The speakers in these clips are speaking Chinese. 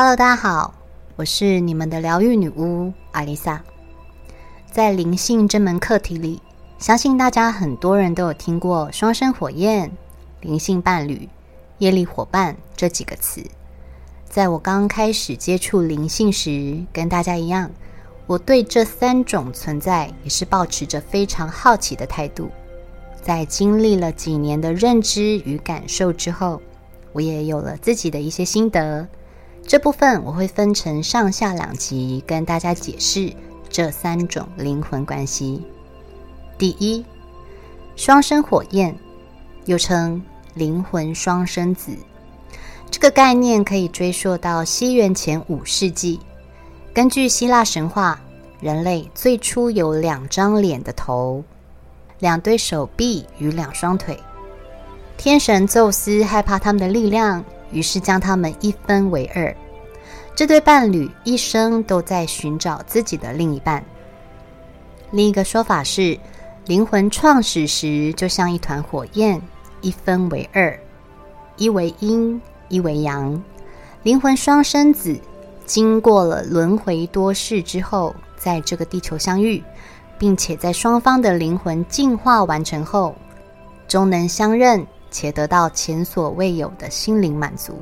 Hello，大家好，我是你们的疗愈女巫阿丽萨。在灵性这门课题里，相信大家很多人都有听过“双生火焰”、“灵性伴侣”、“业力伙伴”这几个词。在我刚开始接触灵性时，跟大家一样，我对这三种存在也是保持着非常好奇的态度。在经历了几年的认知与感受之后，我也有了自己的一些心得。这部分我会分成上下两集跟大家解释这三种灵魂关系。第一，双生火焰，又称灵魂双生子。这个概念可以追溯到西元前五世纪。根据希腊神话，人类最初有两张脸的头、两对手臂与两双腿。天神宙斯害怕他们的力量，于是将他们一分为二。这对伴侣一生都在寻找自己的另一半。另一个说法是，灵魂创始时就像一团火焰，一分为二，一为阴。一为阳，灵魂双生子，经过了轮回多世之后，在这个地球相遇，并且在双方的灵魂进化完成后，终能相认，且得到前所未有的心灵满足。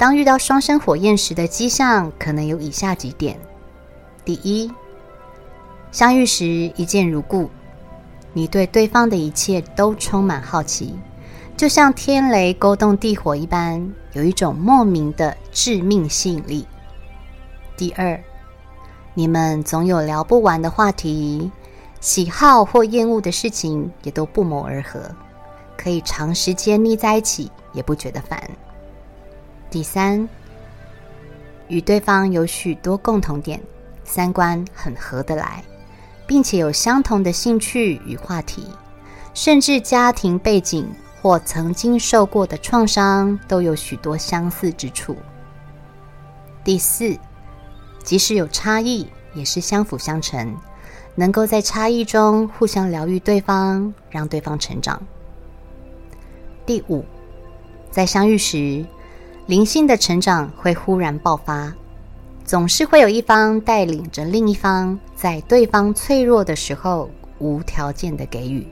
当遇到双生火焰时的迹象，可能有以下几点：第一，相遇时一见如故，你对对方的一切都充满好奇。就像天雷勾动地火一般，有一种莫名的致命吸引力。第二，你们总有聊不完的话题，喜好或厌恶的事情也都不谋而合，可以长时间腻在一起也不觉得烦。第三，与对方有许多共同点，三观很合得来，并且有相同的兴趣与话题，甚至家庭背景。或曾经受过的创伤都有许多相似之处。第四，即使有差异，也是相辅相成，能够在差异中互相疗愈对方，让对方成长。第五，在相遇时，灵性的成长会忽然爆发，总是会有一方带领着另一方，在对方脆弱的时候无条件的给予。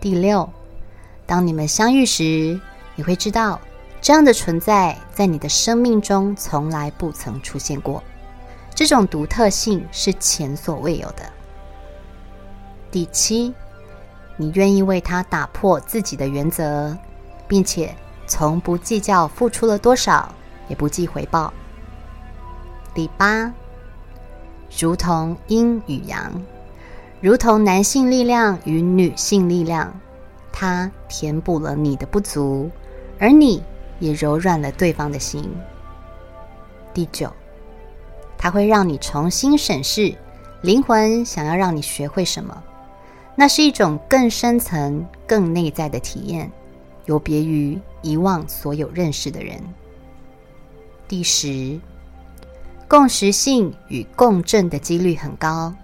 第六。当你们相遇时，你会知道，这样的存在在你的生命中从来不曾出现过。这种独特性是前所未有的。第七，你愿意为他打破自己的原则，并且从不计较付出了多少，也不计回报。第八，如同阴与阳，如同男性力量与女性力量。它填补了你的不足，而你也柔软了对方的心。第九，它会让你重新审视灵魂想要让你学会什么，那是一种更深层、更内在的体验，有别于遗忘所有认识的人。第十，共识性与共振的几率很高，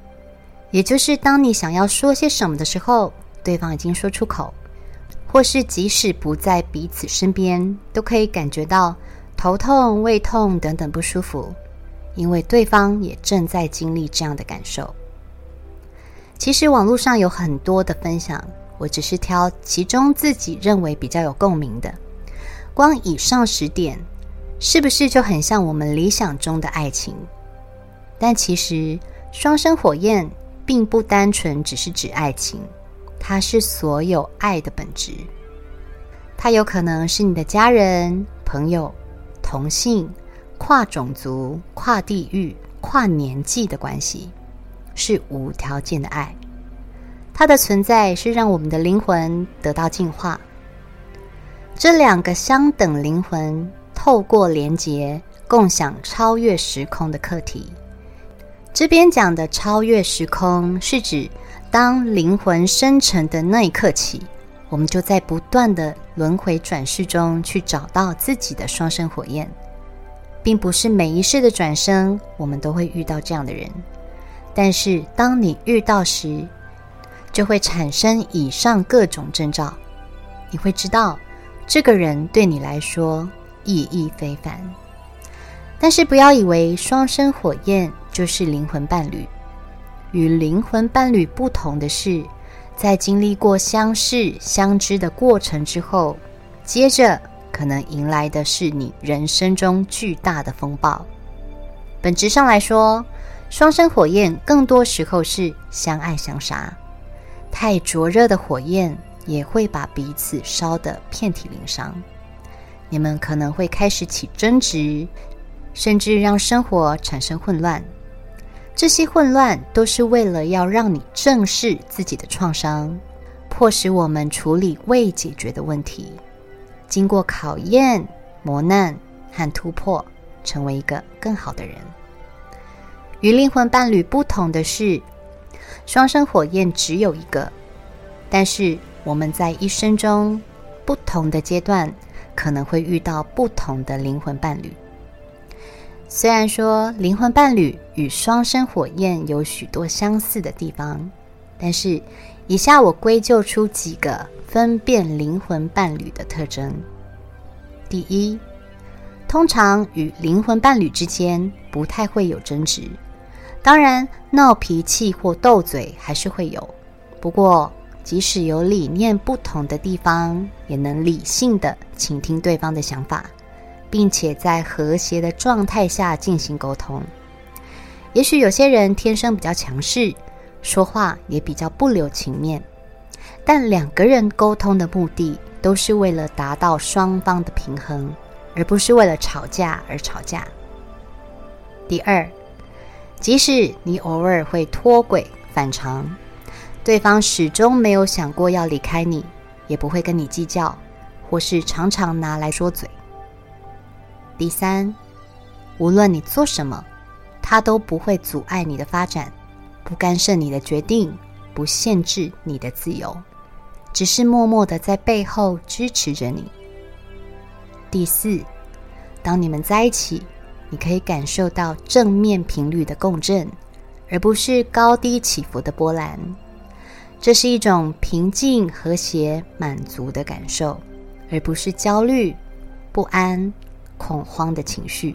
也就是当你想要说些什么的时候，对方已经说出口。或是即使不在彼此身边，都可以感觉到头痛、胃痛等等不舒服，因为对方也正在经历这样的感受。其实网络上有很多的分享，我只是挑其中自己认为比较有共鸣的。光以上十点，是不是就很像我们理想中的爱情？但其实双生火焰并不单纯只是指爱情。它是所有爱的本质，它有可能是你的家人、朋友、同性、跨种族、跨地域、跨年纪的关系，是无条件的爱。它的存在是让我们的灵魂得到净化。这两个相等灵魂透过连结，共享超越时空的课题。这边讲的超越时空，是指。当灵魂生成的那一刻起，我们就在不断的轮回转世中去找到自己的双生火焰，并不是每一世的转生我们都会遇到这样的人。但是当你遇到时，就会产生以上各种征兆，你会知道这个人对你来说意义非凡，但是不要以为双生火焰就是灵魂伴侣。与灵魂伴侣不同的是，在经历过相识、相知的过程之后，接着可能迎来的是你人生中巨大的风暴。本质上来说，双生火焰更多时候是相爱相杀。太灼热的火焰也会把彼此烧得遍体鳞伤。你们可能会开始起争执，甚至让生活产生混乱。这些混乱都是为了要让你正视自己的创伤，迫使我们处理未解决的问题，经过考验、磨难和突破，成为一个更好的人。与灵魂伴侣不同的是，双生火焰只有一个，但是我们在一生中不同的阶段，可能会遇到不同的灵魂伴侣。虽然说灵魂伴侣与双生火焰有许多相似的地方，但是以下我归咎出几个分辨灵魂伴侣的特征。第一，通常与灵魂伴侣之间不太会有争执，当然闹脾气或斗嘴还是会有。不过，即使有理念不同的地方，也能理性的倾听对方的想法。并且在和谐的状态下进行沟通。也许有些人天生比较强势，说话也比较不留情面，但两个人沟通的目的都是为了达到双方的平衡，而不是为了吵架而吵架。第二，即使你偶尔会脱轨反常，对方始终没有想过要离开你，也不会跟你计较，或是常常拿来说嘴。第三，无论你做什么，他都不会阻碍你的发展，不干涉你的决定，不限制你的自由，只是默默的在背后支持着你。第四，当你们在一起，你可以感受到正面频率的共振，而不是高低起伏的波澜。这是一种平静、和谐、满足的感受，而不是焦虑、不安。恐慌的情绪，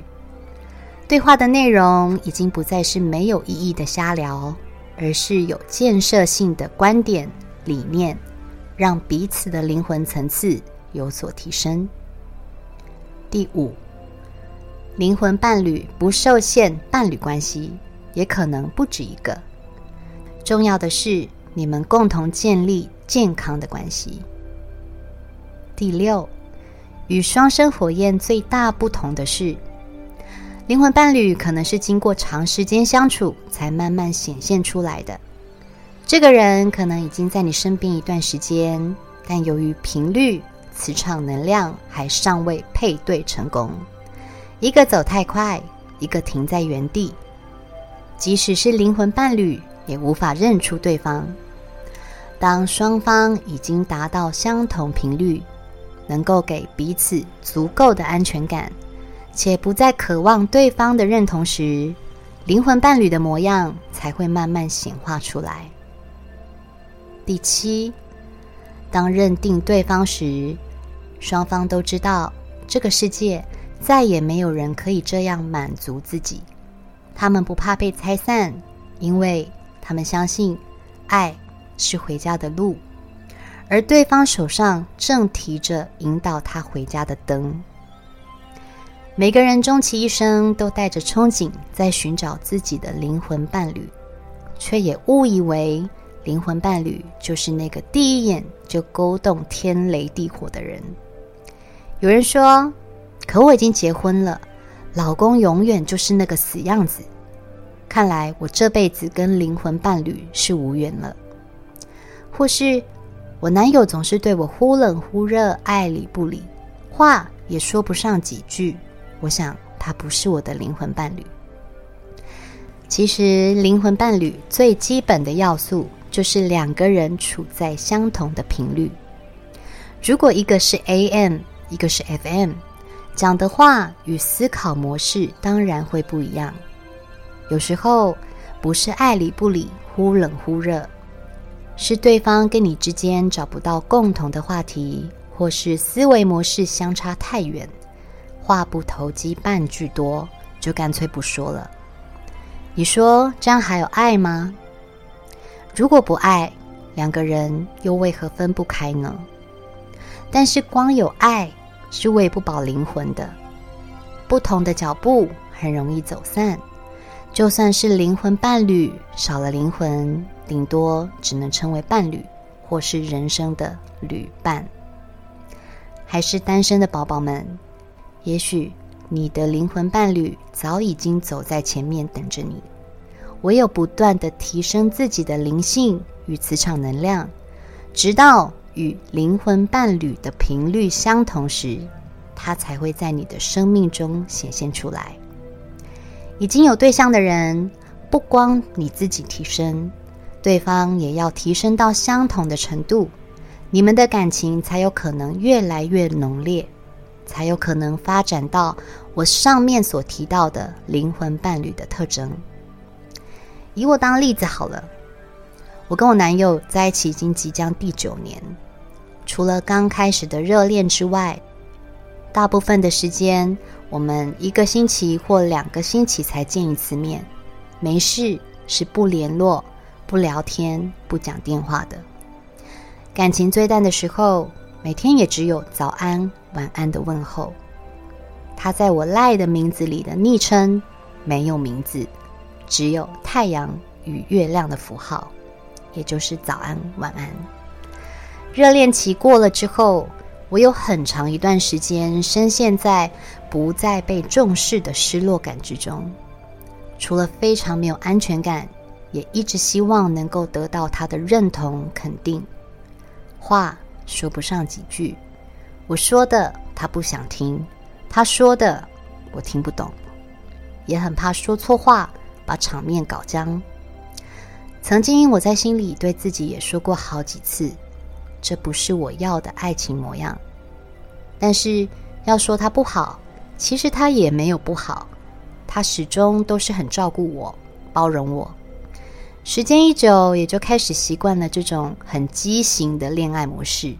对话的内容已经不再是没有意义的瞎聊，而是有建设性的观点、理念，让彼此的灵魂层次有所提升。第五，灵魂伴侣不受限伴侣关系，也可能不止一个。重要的是，你们共同建立健康的关系。第六。与双生火焰最大不同的是，灵魂伴侣可能是经过长时间相处才慢慢显现出来的。这个人可能已经在你身边一段时间，但由于频率、磁场能量还尚未配对成功，一个走太快，一个停在原地。即使是灵魂伴侣，也无法认出对方。当双方已经达到相同频率。能够给彼此足够的安全感，且不再渴望对方的认同时，灵魂伴侣的模样才会慢慢显化出来。第七，当认定对方时，双方都知道这个世界再也没有人可以这样满足自己，他们不怕被拆散，因为他们相信爱是回家的路。而对方手上正提着引导他回家的灯。每个人终其一生都带着憧憬，在寻找自己的灵魂伴侣，却也误以为灵魂伴侣就是那个第一眼就勾动天雷地火的人。有人说：“可我已经结婚了，老公永远就是那个死样子，看来我这辈子跟灵魂伴侣是无缘了。”或是。我男友总是对我忽冷忽热，爱理不理，话也说不上几句。我想他不是我的灵魂伴侣。其实，灵魂伴侣最基本的要素就是两个人处在相同的频率。如果一个是 AM，一个是 FM，讲的话与思考模式当然会不一样。有时候不是爱理不理，忽冷忽热。是对方跟你之间找不到共同的话题，或是思维模式相差太远，话不投机半句多，就干脆不说了。你说这样还有爱吗？如果不爱，两个人又为何分不开呢？但是光有爱是喂不饱灵魂的，不同的脚步很容易走散。就算是灵魂伴侣，少了灵魂，顶多只能称为伴侣，或是人生的旅伴。还是单身的宝宝们，也许你的灵魂伴侣早已经走在前面等着你。唯有不断的提升自己的灵性与磁场能量，直到与灵魂伴侣的频率相同时，它才会在你的生命中显现出来。已经有对象的人，不光你自己提升，对方也要提升到相同的程度，你们的感情才有可能越来越浓烈，才有可能发展到我上面所提到的灵魂伴侣的特征。以我当例子好了，我跟我男友在一起已经即将第九年，除了刚开始的热恋之外，大部分的时间。我们一个星期或两个星期才见一次面，没事是不联络、不聊天、不讲电话的。感情最淡的时候，每天也只有早安、晚安的问候。他在我赖的名字里的昵称没有名字，只有太阳与月亮的符号，也就是早安、晚安。热恋期过了之后。我有很长一段时间深陷在不再被重视的失落感之中，除了非常没有安全感，也一直希望能够得到他的认同肯定。话说不上几句，我说的他不想听，他说的我听不懂，也很怕说错话把场面搞僵。曾经我在心里对自己也说过好几次。这不是我要的爱情模样，但是要说他不好，其实他也没有不好，他始终都是很照顾我、包容我。时间一久，也就开始习惯了这种很畸形的恋爱模式。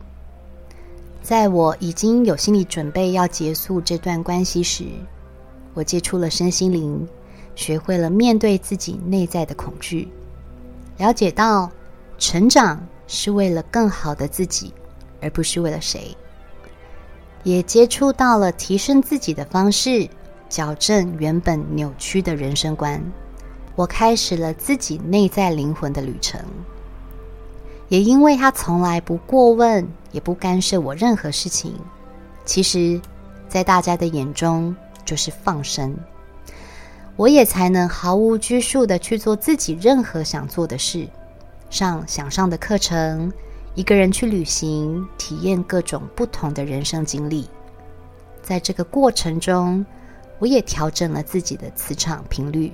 在我已经有心理准备要结束这段关系时，我接触了身心灵，学会了面对自己内在的恐惧，了解到成长。是为了更好的自己，而不是为了谁。也接触到了提升自己的方式，矫正原本扭曲的人生观。我开始了自己内在灵魂的旅程。也因为他从来不过问，也不干涉我任何事情，其实，在大家的眼中就是放生。我也才能毫无拘束的去做自己任何想做的事。上想上的课程，一个人去旅行，体验各种不同的人生经历。在这个过程中，我也调整了自己的磁场频率，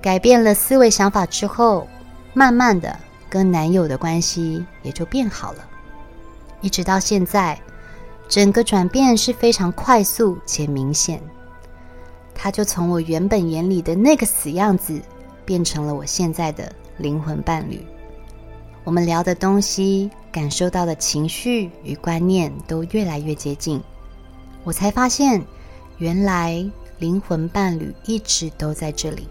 改变了思维想法之后，慢慢的跟男友的关系也就变好了。一直到现在，整个转变是非常快速且明显。他就从我原本眼里的那个死样子，变成了我现在的。灵魂伴侣，我们聊的东西、感受到的情绪与观念都越来越接近。我才发现，原来灵魂伴侣一直都在这里，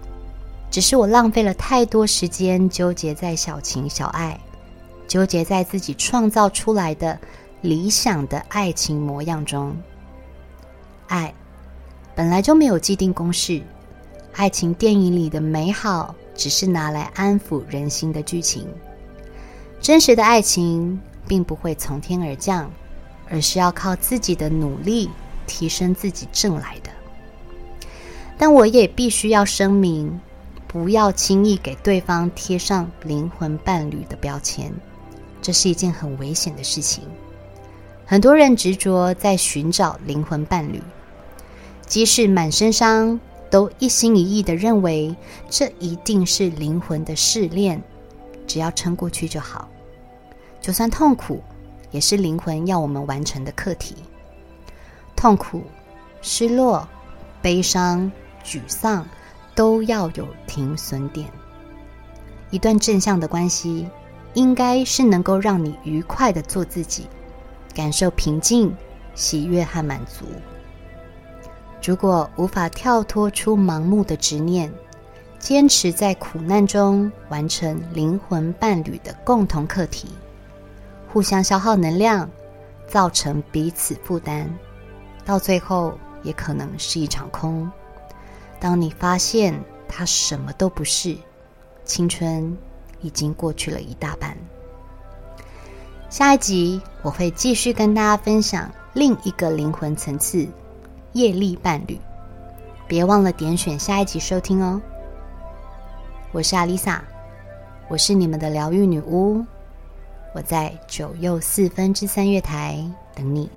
只是我浪费了太多时间纠结在小情小爱，纠结在自己创造出来的理想的爱情模样中。爱本来就没有既定公式，爱情电影里的美好。只是拿来安抚人心的剧情，真实的爱情并不会从天而降，而是要靠自己的努力提升自己挣来的。但我也必须要声明，不要轻易给对方贴上灵魂伴侣的标签，这是一件很危险的事情。很多人执着在寻找灵魂伴侣，即使满身伤。都一心一意的认为，这一定是灵魂的试炼，只要撑过去就好。就算痛苦，也是灵魂要我们完成的课题。痛苦、失落、悲伤、沮丧，都要有停损点。一段正向的关系，应该是能够让你愉快的做自己，感受平静、喜悦和满足。如果无法跳脱出盲目的执念，坚持在苦难中完成灵魂伴侣的共同课题，互相消耗能量，造成彼此负担，到最后也可能是一场空。当你发现他什么都不是，青春已经过去了一大半。下一集我会继续跟大家分享另一个灵魂层次——业力伴侣。别忘了点选下一集收听哦。我是阿丽萨，我是你们的疗愈女巫，我在九又四分之三月台等你。